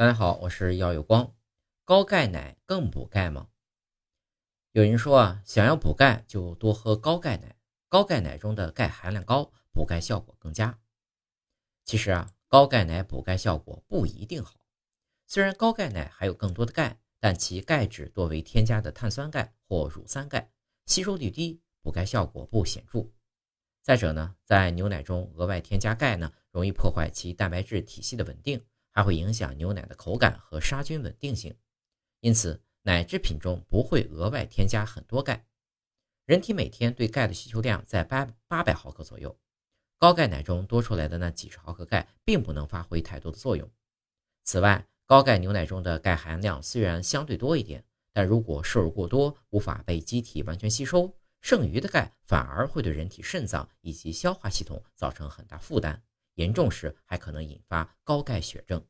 大家好，我是耀有光。高钙奶更补钙吗？有人说啊，想要补钙就多喝高钙奶，高钙奶中的钙含量高，补钙效果更佳。其实啊，高钙奶补钙效果不一定好。虽然高钙奶含有更多的钙，但其钙质多为添加的碳酸钙或乳酸钙，吸收率低，补钙效果不显著。再者呢，在牛奶中额外添加钙呢，容易破坏其蛋白质体系的稳定。还会影响牛奶的口感和杀菌稳定性，因此奶制品中不会额外添加很多钙。人体每天对钙的需求量在八八百毫克左右，高钙奶中多出来的那几十毫克钙并不能发挥太多的作用。此外，高钙牛奶中的钙含量虽然相对多一点，但如果摄入过多，无法被机体完全吸收，剩余的钙反而会对人体肾脏以及消化系统造成很大负担。严重时还可能引发高钙血症。